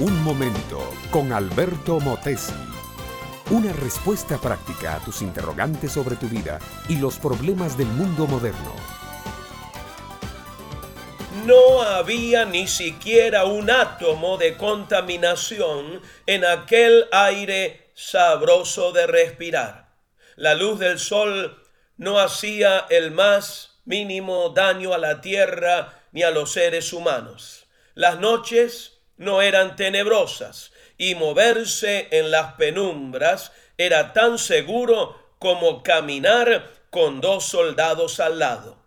Un momento con Alberto Motesi. Una respuesta práctica a tus interrogantes sobre tu vida y los problemas del mundo moderno. No había ni siquiera un átomo de contaminación en aquel aire sabroso de respirar. La luz del sol no hacía el más mínimo daño a la tierra ni a los seres humanos. Las noches no eran tenebrosas y moverse en las penumbras era tan seguro como caminar con dos soldados al lado.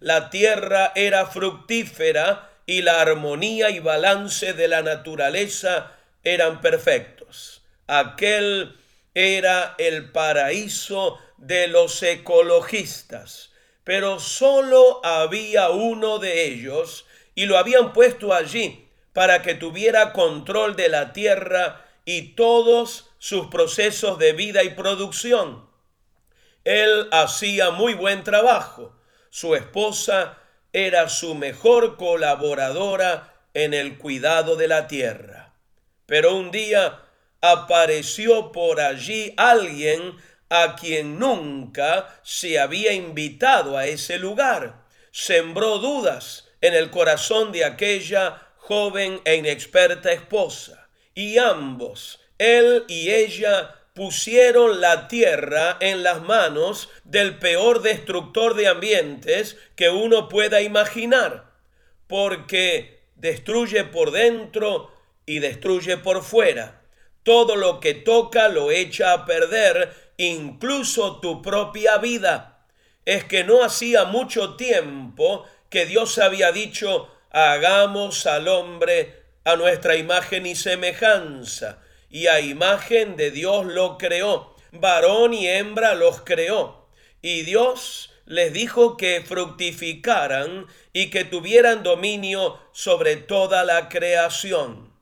La tierra era fructífera y la armonía y balance de la naturaleza eran perfectos. Aquel era el paraíso de los ecologistas, pero solo había uno de ellos y lo habían puesto allí para que tuviera control de la tierra y todos sus procesos de vida y producción. Él hacía muy buen trabajo. Su esposa era su mejor colaboradora en el cuidado de la tierra. Pero un día apareció por allí alguien a quien nunca se había invitado a ese lugar. Sembró dudas en el corazón de aquella joven e inexperta esposa. Y ambos, él y ella, pusieron la tierra en las manos del peor destructor de ambientes que uno pueda imaginar, porque destruye por dentro y destruye por fuera. Todo lo que toca lo echa a perder, incluso tu propia vida. Es que no hacía mucho tiempo que Dios había dicho, hagamos al hombre a nuestra imagen y semejanza, y a imagen de Dios lo creó, varón y hembra los creó, y Dios les dijo que fructificaran y que tuvieran dominio sobre toda la creación.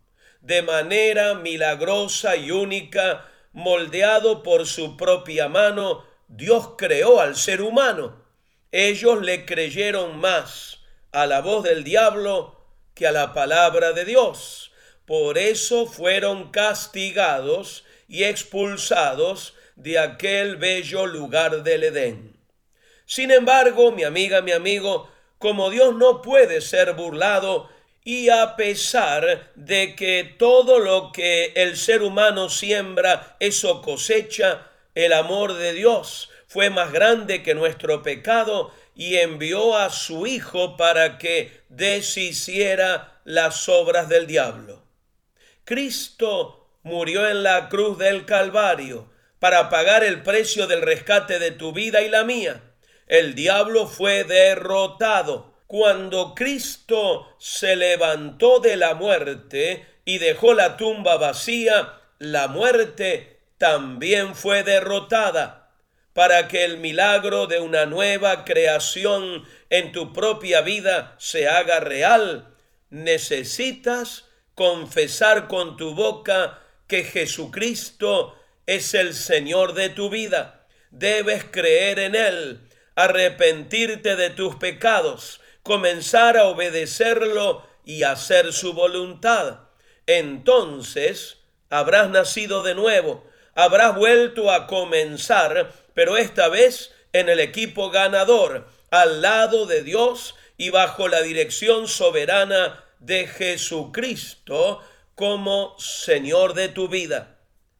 De manera milagrosa y única, moldeado por su propia mano, Dios creó al ser humano. Ellos le creyeron más a la voz del diablo que a la palabra de Dios. Por eso fueron castigados y expulsados de aquel bello lugar del Edén. Sin embargo, mi amiga, mi amigo, como Dios no puede ser burlado, y a pesar de que todo lo que el ser humano siembra, eso cosecha, el amor de Dios fue más grande que nuestro pecado y envió a su Hijo para que deshiciera las obras del diablo. Cristo murió en la cruz del Calvario para pagar el precio del rescate de tu vida y la mía. El diablo fue derrotado. Cuando Cristo se levantó de la muerte y dejó la tumba vacía, la muerte también fue derrotada para que el milagro de una nueva creación en tu propia vida se haga real, necesitas confesar con tu boca que Jesucristo es el Señor de tu vida. Debes creer en Él, arrepentirte de tus pecados, comenzar a obedecerlo y hacer su voluntad. Entonces habrás nacido de nuevo, habrás vuelto a comenzar pero esta vez en el equipo ganador, al lado de Dios y bajo la dirección soberana de Jesucristo como Señor de tu vida.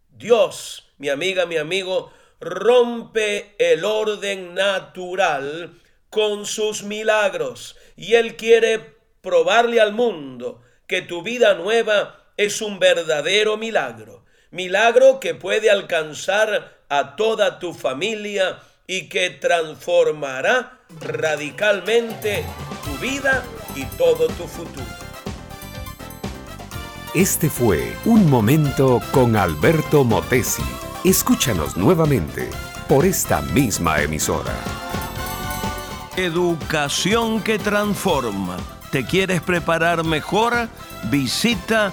Dios, mi amiga, mi amigo, rompe el orden natural con sus milagros y Él quiere probarle al mundo que tu vida nueva es un verdadero milagro, milagro que puede alcanzar a toda tu familia y que transformará radicalmente tu vida y todo tu futuro. Este fue Un Momento con Alberto Motesi. Escúchanos nuevamente por esta misma emisora. Educación que transforma. ¿Te quieres preparar mejor? Visita